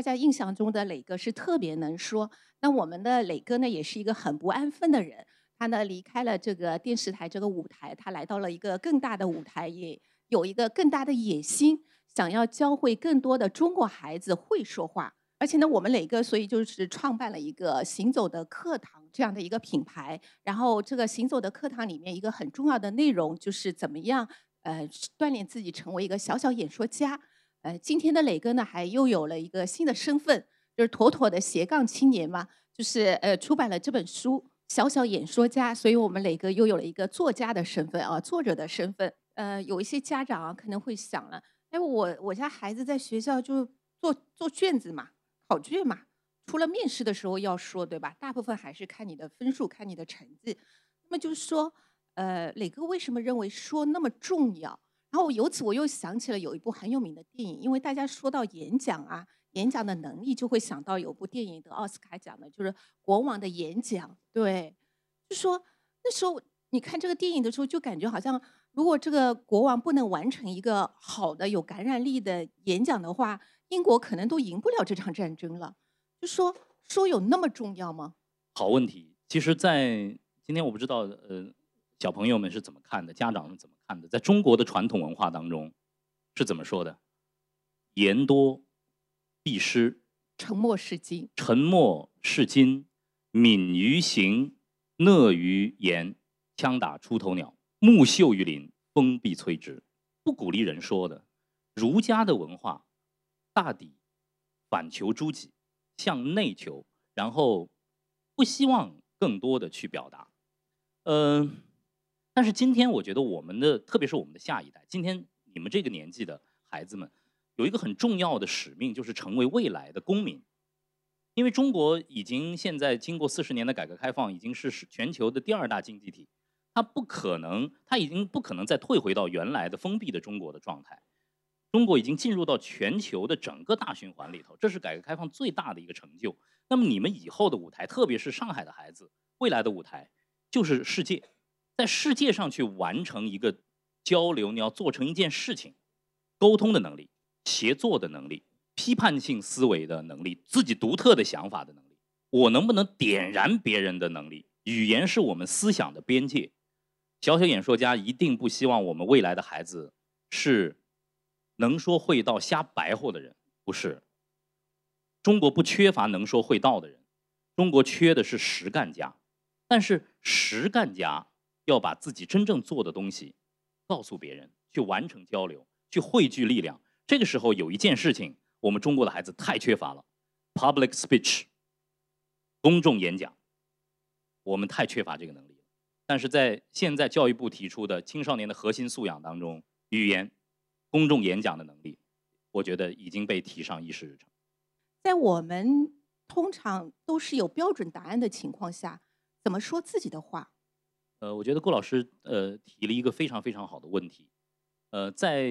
大家印象中的磊哥是特别能说。那我们的磊哥呢，也是一个很不安分的人。他呢离开了这个电视台这个舞台，他来到了一个更大的舞台，也有一个更大的野心，想要教会更多的中国孩子会说话。而且呢，我们磊哥所以就是创办了一个行走的课堂这样的一个品牌。然后这个行走的课堂里面一个很重要的内容就是怎么样呃锻炼自己成为一个小小演说家。呃，今天的磊哥呢，还又有了一个新的身份，就是妥妥的斜杠青年嘛，就是呃，出版了这本书《小小演说家》，所以我们磊哥又有了一个作家的身份啊，作者的身份。呃，有一些家长啊，可能会想了，哎，我我家孩子在学校就做做卷子嘛，考卷嘛，除了面试的时候要说，对吧？大部分还是看你的分数，看你的成绩。那么就是说，呃，磊哥为什么认为说那么重要？然后由此我又想起了有一部很有名的电影，因为大家说到演讲啊，演讲的能力就会想到有部电影得奥斯卡奖的，就是《国王的演讲》。对，就说那时候你看这个电影的时候，就感觉好像如果这个国王不能完成一个好的有感染力的演讲的话，英国可能都赢不了这场战争了。就说说有那么重要吗？好问题。其实，在今天我不知道，呃。小朋友们是怎么看的？家长们怎么看的？在中国的传统文化当中，是怎么说的？言多必失，沉默是金。沉默是金，敏于行，讷于言。枪打出头鸟，木秀于林，风必摧之。不鼓励人说的。儒家的文化大抵反求诸己，向内求，然后不希望更多的去表达。嗯。但是今天，我觉得我们的，特别是我们的下一代，今天你们这个年纪的孩子们，有一个很重要的使命，就是成为未来的公民。因为中国已经现在经过四十年的改革开放，已经是全球的第二大经济体，它不可能，它已经不可能再退回到原来的封闭的中国的状态。中国已经进入到全球的整个大循环里头，这是改革开放最大的一个成就。那么你们以后的舞台，特别是上海的孩子，未来的舞台就是世界。在世界上去完成一个交流，你要做成一件事情，沟通的能力、协作的能力、批判性思维的能力、自己独特的想法的能力，我能不能点燃别人的能力？语言是我们思想的边界。小小演说家一定不希望我们未来的孩子是能说会道、瞎白活的人，不是。中国不缺乏能说会道的人，中国缺的是实干家。但是实干家。要把自己真正做的东西告诉别人，去完成交流，去汇聚力量。这个时候有一件事情，我们中国的孩子太缺乏了：public speech，公众演讲。我们太缺乏这个能力了。但是在现在教育部提出的青少年的核心素养当中，语言、公众演讲的能力，我觉得已经被提上议事日程。在我们通常都是有标准答案的情况下，怎么说自己的话？呃，我觉得顾老师呃提了一个非常非常好的问题。呃，在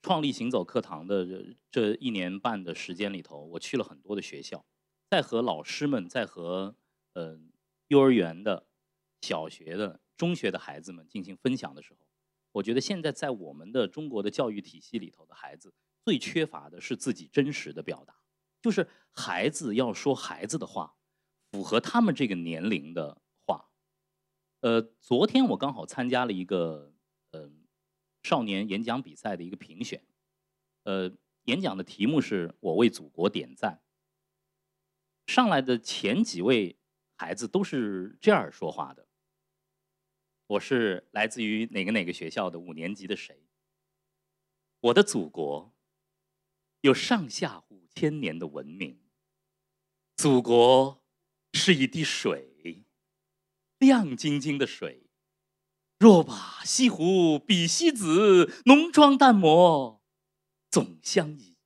创立行走课堂的这一年半的时间里头，我去了很多的学校，在和老师们，在和呃幼儿园的、小学的、中学的孩子们进行分享的时候，我觉得现在在我们的中国的教育体系里头的孩子，最缺乏的是自己真实的表达，就是孩子要说孩子的话，符合他们这个年龄的。呃，昨天我刚好参加了一个呃少年演讲比赛的一个评选，呃，演讲的题目是我为祖国点赞。上来的前几位孩子都是这样说话的：我是来自于哪个哪个学校的五年级的谁？我的祖国有上下五千年的文明，祖国是一滴水。亮晶晶的水，若把西湖比西子，浓妆淡抹总相宜。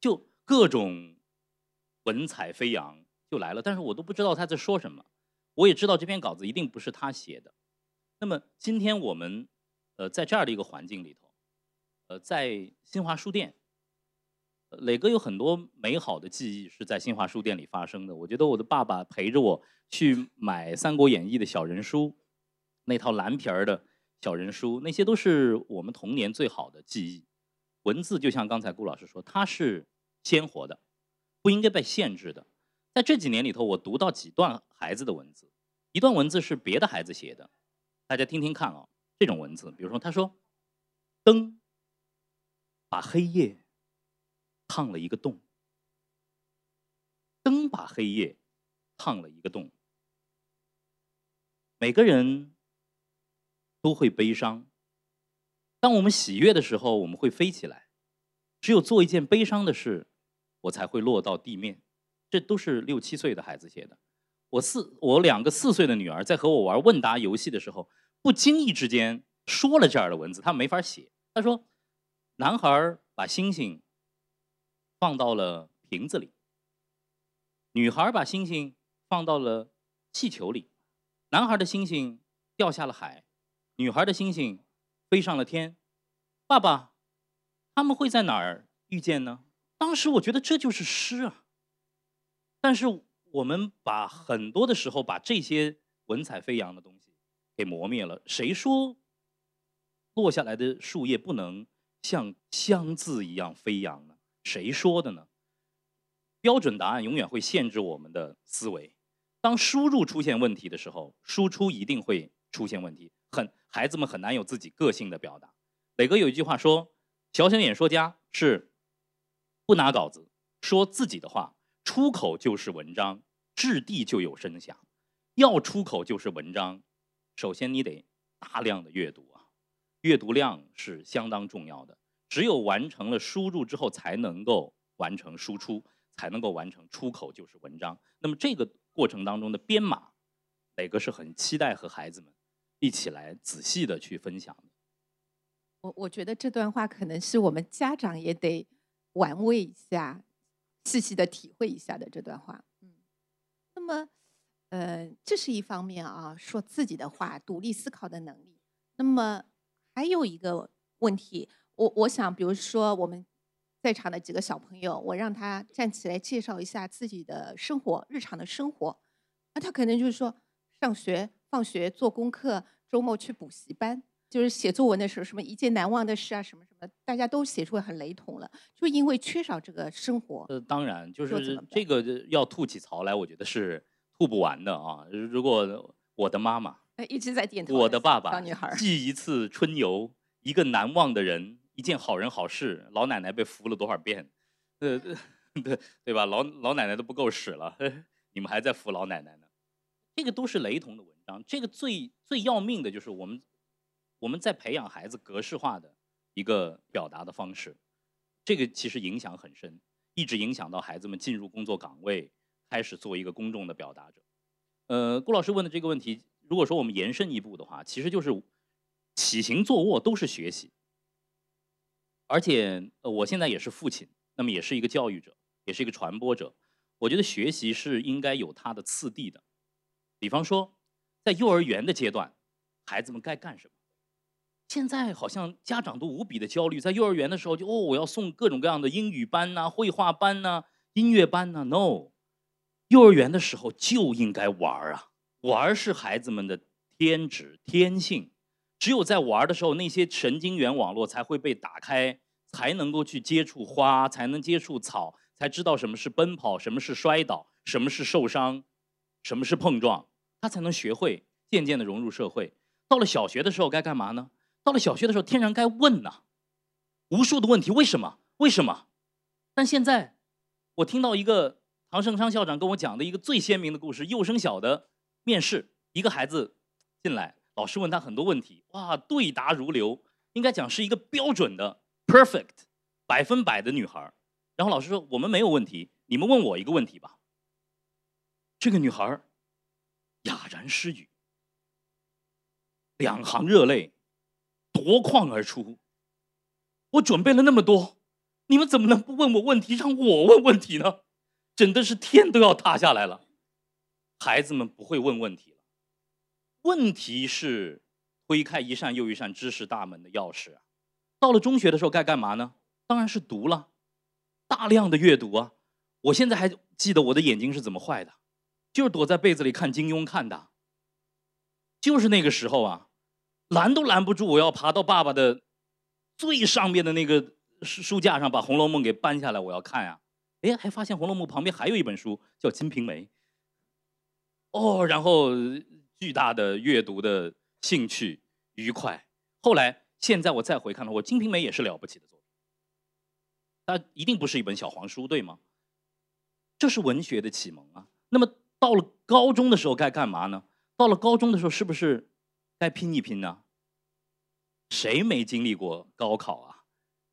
就各种文采飞扬就来了，但是我都不知道他在说什么。我也知道这篇稿子一定不是他写的。那么今天我们呃在这样的一个环境里头，呃在新华书店。磊哥有很多美好的记忆是在新华书店里发生的。我觉得我的爸爸陪着我去买《三国演义》的小人书，那套蓝皮儿的小人书，那些都是我们童年最好的记忆。文字就像刚才顾老师说，它是鲜活的，不应该被限制的。在这几年里头，我读到几段孩子的文字，一段文字是别的孩子写的，大家听听看啊。这种文字，比如说他说：“灯把黑夜烫了一个洞。”灯把黑夜烫了一个洞。每个人都会悲伤。当我们喜悦的时候，我们会飞起来；只有做一件悲伤的事，我才会落到地面。这都是六七岁的孩子写的。我四，我两个四岁的女儿在和我玩问答游戏的时候。不经意之间说了这样的文字，他没法写。他说：“男孩把星星放到了瓶子里，女孩把星星放到了气球里。男孩的星星掉下了海，女孩的星星飞上了天。爸爸，他们会在哪儿遇见呢？”当时我觉得这就是诗啊。但是我们把很多的时候把这些文采飞扬的东西。给磨灭了。谁说落下来的树叶不能像香字一样飞扬呢？谁说的呢？标准答案永远会限制我们的思维。当输入出现问题的时候，输出一定会出现问题。很孩子们很难有自己个性的表达。磊哥有一句话说：“小小演说家是不拿稿子说自己的话，出口就是文章，掷地就有声响。要出口就是文章。”首先，你得大量的阅读啊，阅读量是相当重要的。只有完成了输入之后，才能够完成输出，才能够完成出口就是文章。那么这个过程当中的编码，磊哥是很期待和孩子们一起来仔细的去分享的。我我觉得这段话可能是我们家长也得玩味一下，细细的体会一下的这段话。嗯，那么。呃，这是一方面啊，说自己的话，独立思考的能力。那么还有一个问题，我我想，比如说我们在场的几个小朋友，我让他站起来介绍一下自己的生活，日常的生活。那他可能就是说，上学、放学、做功课，周末去补习班，就是写作文的时候，什么一件难忘的事啊，什么什么，大家都写出来很雷同了，就因为缺少这个生活。呃，当然，就是这个要吐起槽来，我觉得是。吐不完的啊！如果我的妈妈一直在点头，我的爸爸小女孩记一次春游，一个难忘的人，一件好人好事，老奶奶被扶了多少遍？呃，对对吧？老老奶奶都不够使了，你们还在扶老奶奶呢？这个都是雷同的文章。这个最最要命的就是我们我们在培养孩子格式化的一个表达的方式，这个其实影响很深，一直影响到孩子们进入工作岗位。开始做一个公众的表达者。呃，顾老师问的这个问题，如果说我们延伸一步的话，其实就是起行坐卧都是学习。而且，呃，我现在也是父亲，那么也是一个教育者，也是一个传播者。我觉得学习是应该有它的次第的。比方说，在幼儿园的阶段，孩子们该干什么？现在好像家长都无比的焦虑，在幼儿园的时候就哦，我要送各种各样的英语班呐、绘画班呐、音乐班呐。No。幼儿园的时候就应该玩儿啊，玩儿是孩子们的天职天性，只有在玩的时候，那些神经元网络才会被打开，才能够去接触花，才能接触草，才知道什么是奔跑，什么是摔倒，什么是受伤，什么是碰撞，他才能学会渐渐的融入社会。到了小学的时候该干嘛呢？到了小学的时候，天然该问呐，无数的问题，为什么？为什么？但现在我听到一个。唐盛昌校长跟我讲的一个最鲜明的故事：幼升小的面试，一个孩子进来，老师问他很多问题，哇，对答如流，应该讲是一个标准的 perfect 百分百的女孩。然后老师说：“我们没有问题，你们问我一个问题吧。”这个女孩哑然失语，两行热泪夺眶而出。我准备了那么多，你们怎么能不问我问题，让我问问题呢？真的是天都要塌下来了，孩子们不会问问题了。问题是推开一扇又一扇知识大门的钥匙啊。到了中学的时候该干嘛呢？当然是读了，大量的阅读啊。我现在还记得我的眼睛是怎么坏的，就是躲在被子里看金庸看的。就是那个时候啊，拦都拦不住，我要爬到爸爸的最上面的那个书书架上，把《红楼梦》给搬下来，我要看呀。哎，还发现《红楼梦》旁边还有一本书叫《金瓶梅》。哦，然后巨大的阅读的兴趣愉快。后来现在我再回看了，我《金瓶梅》也是了不起的作品。它一定不是一本小黄书，对吗？这是文学的启蒙啊。那么到了高中的时候该干嘛呢？到了高中的时候是不是该拼一拼呢？谁没经历过高考啊？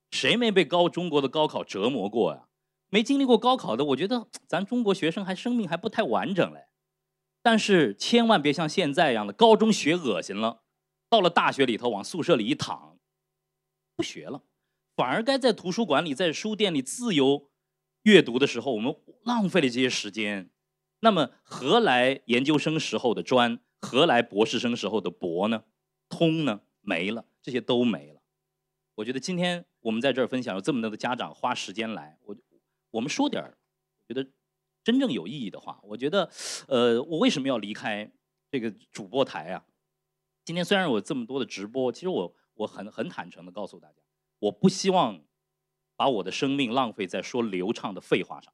谁没被高中国的高考折磨过呀？没经历过高考的，我觉得咱中国学生还生命还不太完整嘞。但是千万别像现在一样的，高中学恶心了，到了大学里头往宿舍里一躺，不学了，反而该在图书馆里、在书店里自由阅读的时候，我们浪费了这些时间，那么何来研究生时候的专？何来博士生时候的博呢？通呢？没了，这些都没了。我觉得今天我们在这儿分享，有这么多的家长花时间来，我我们说点儿，我觉得。真正有意义的话，我觉得，呃，我为什么要离开这个主播台啊？今天虽然有这么多的直播，其实我我很很坦诚的告诉大家，我不希望把我的生命浪费在说流畅的废话上，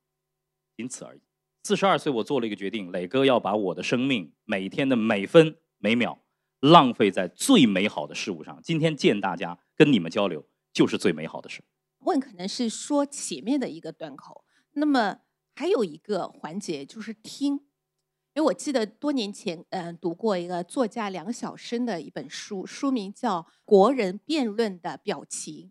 仅此而已。四十二岁，我做了一个决定，磊哥要把我的生命每天的每分每秒浪费在最美好的事物上。今天见大家，跟你们交流，就是最美好的事。问可能是说前面的一个端口，那么。还有一个环节就是听，因为我记得多年前，嗯，读过一个作家梁晓声的一本书，书名叫《国人辩论的表情》，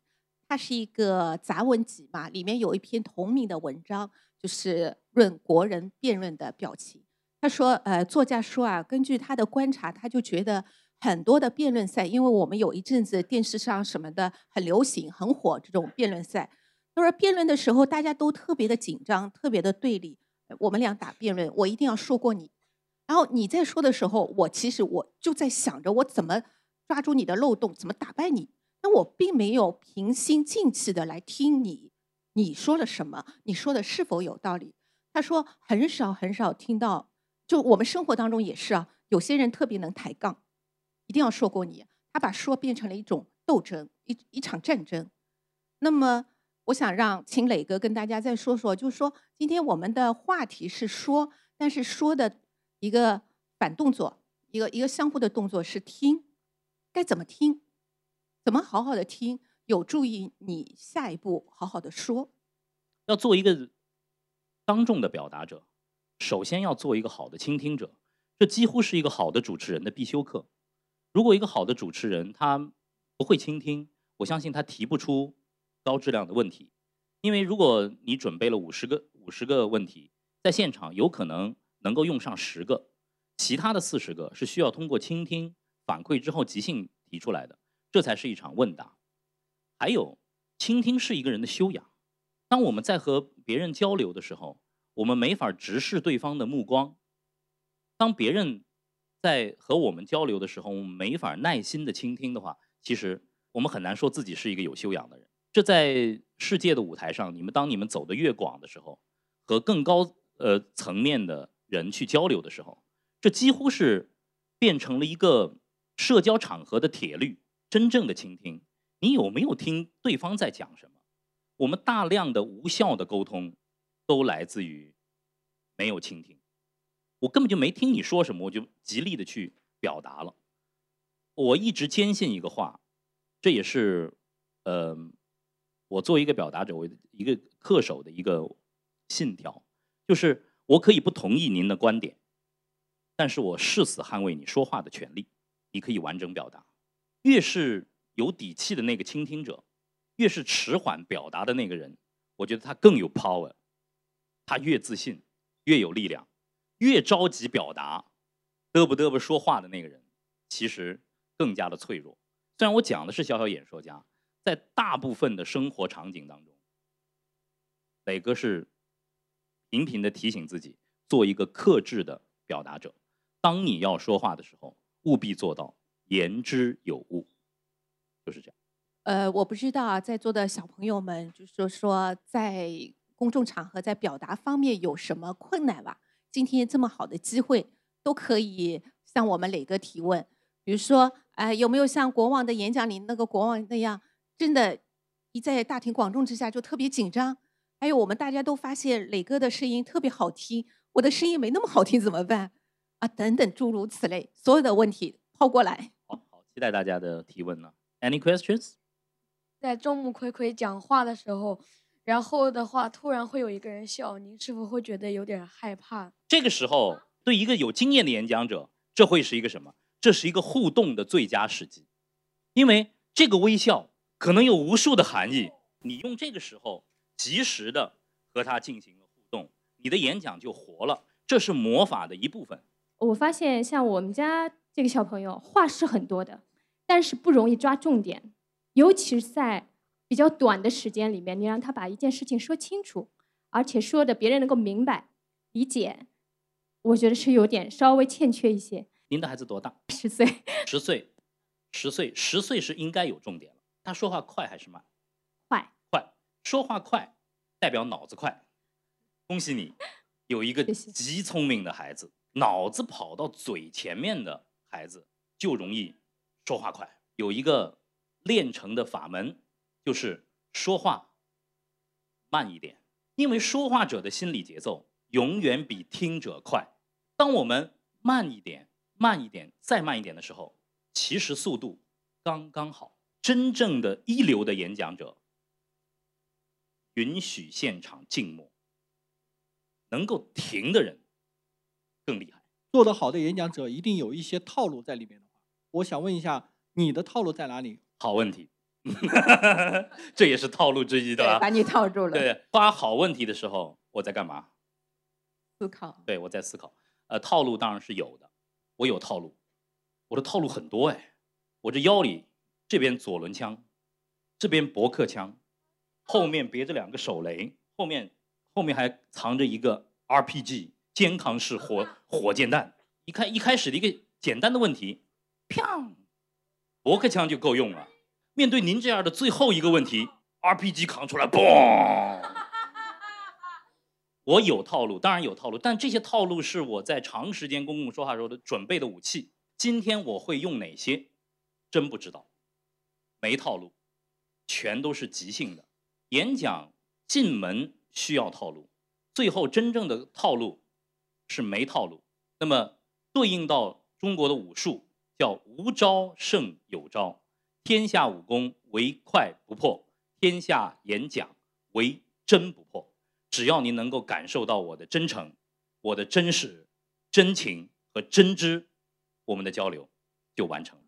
它是一个杂文集嘛，里面有一篇同名的文章，就是论国人辩论的表情。他说，呃，作家说啊，根据他的观察，他就觉得很多的辩论赛，因为我们有一阵子电视上什么的很流行、很火这种辩论赛。他说辩论的时候，大家都特别的紧张，特别的对立。我们俩打辩论，我一定要说过你。然后你在说的时候，我其实我就在想着我怎么抓住你的漏洞，怎么打败你。但我并没有平心静气的来听你，你说了什么？你说的是否有道理？他说很少很少听到，就我们生活当中也是啊。有些人特别能抬杠，一定要说过你。他把说变成了一种斗争，一一场战争。那么。我想让秦磊哥跟大家再说说，就是说今天我们的话题是说，但是说的一个反动作，一个一个相互的动作是听，该怎么听，怎么好好的听，有助于你下一步好好的说。要做一个当众的表达者，首先要做一个好的倾听者，这几乎是一个好的主持人的必修课。如果一个好的主持人他不会倾听，我相信他提不出。高质量的问题，因为如果你准备了五十个五十个问题，在现场有可能能够用上十个，其他的四十个是需要通过倾听反馈之后即兴提出来的，这才是一场问答。还有，倾听是一个人的修养。当我们在和别人交流的时候，我们没法直视对方的目光。当别人在和我们交流的时候，我们没法耐心的倾听的话，其实我们很难说自己是一个有修养的人。这在世界的舞台上，你们当你们走得越广的时候，和更高呃层面的人去交流的时候，这几乎是变成了一个社交场合的铁律。真正的倾听，你有没有听对方在讲什么？我们大量的无效的沟通，都来自于没有倾听。我根本就没听你说什么，我就极力的去表达了。我一直坚信一个话，这也是呃。我作为一个表达者，我一个恪守的一个信条，就是我可以不同意您的观点，但是我誓死捍卫你说话的权利。你可以完整表达。越是有底气的那个倾听者，越是迟缓表达的那个人，我觉得他更有 power。他越自信，越有力量。越着急表达，嘚不嘚不说话的那个人，其实更加的脆弱。虽然我讲的是小小演说家。在大部分的生活场景当中，磊哥是频频的提醒自己，做一个克制的表达者。当你要说话的时候，务必做到言之有物，就是这样。呃，我不知道啊，在座的小朋友们，就是说在公众场合在表达方面有什么困难吧？今天这么好的机会，都可以向我们磊哥提问。比如说，呃，有没有像国王的演讲里那个国王那样？真的，一在大庭广众之下就特别紧张，还有我们大家都发现磊哥的声音特别好听，我的声音没那么好听怎么办？啊，等等诸如此类，所有的问题抛过来。好好，期待大家的提问呢。Any questions？在众目睽睽讲话的时候，然后的话突然会有一个人笑，您是否会觉得有点害怕？这个时候，对一个有经验的演讲者，这会是一个什么？这是一个互动的最佳时机，因为这个微笑可能有无数的含义。你用这个时候及时的和他进行了互动，你的演讲就活了。这是魔法的一部分。我发现像我们家这个小朋友话是很多的，但是不容易抓重点，尤其是在比较短的时间里面，你让他把一件事情说清楚，而且说的别人能够明白、理解，我觉得是有点稍微欠缺一些。您的孩子多大？十岁。十岁，十岁，十岁是应该有重点了。他说话快还是慢？说话快代表脑子快。恭喜你，有一个极聪明的孩子。脑子跑到嘴前面的孩子就容易说话快。有一个练成的法门，就是说话慢一点，因为说话者的心理节奏永远比听者快。当我们慢一点、慢一点、再慢一点的时候，其实速度刚刚好。真正的一流的演讲者，允许现场静默，能够停的人更厉害。做得好的演讲者一定有一些套路在里面的话，我想问一下，你的套路在哪里？好问题，这也是套路之一，对吧？把你套住了。对，发好问题的时候，我在干嘛？思考。对，我在思考。呃，套路当然是有的，我有套路，我的套路很多哎。我这腰里这边左轮枪，这边驳壳枪，后面别着两个手雷，后面后面还藏着一个 RPG 肩扛式火火箭弹。一开一开始的一个简单的问题，砰，驳壳枪就够用了。面对您这样的最后一个问题，RPG 扛出来，嘣。我有套路，当然有套路，但这些套路是我在长时间公共说话时候的准备的武器。今天我会用哪些，真不知道，没套路，全都是即兴的。演讲进门需要套路，最后真正的套路是没套路。那么对应到中国的武术，叫无招胜有招，天下武功唯快不破，天下演讲唯真不破。只要您能够感受到我的真诚、我的真实、真情和真知，我们的交流就完成。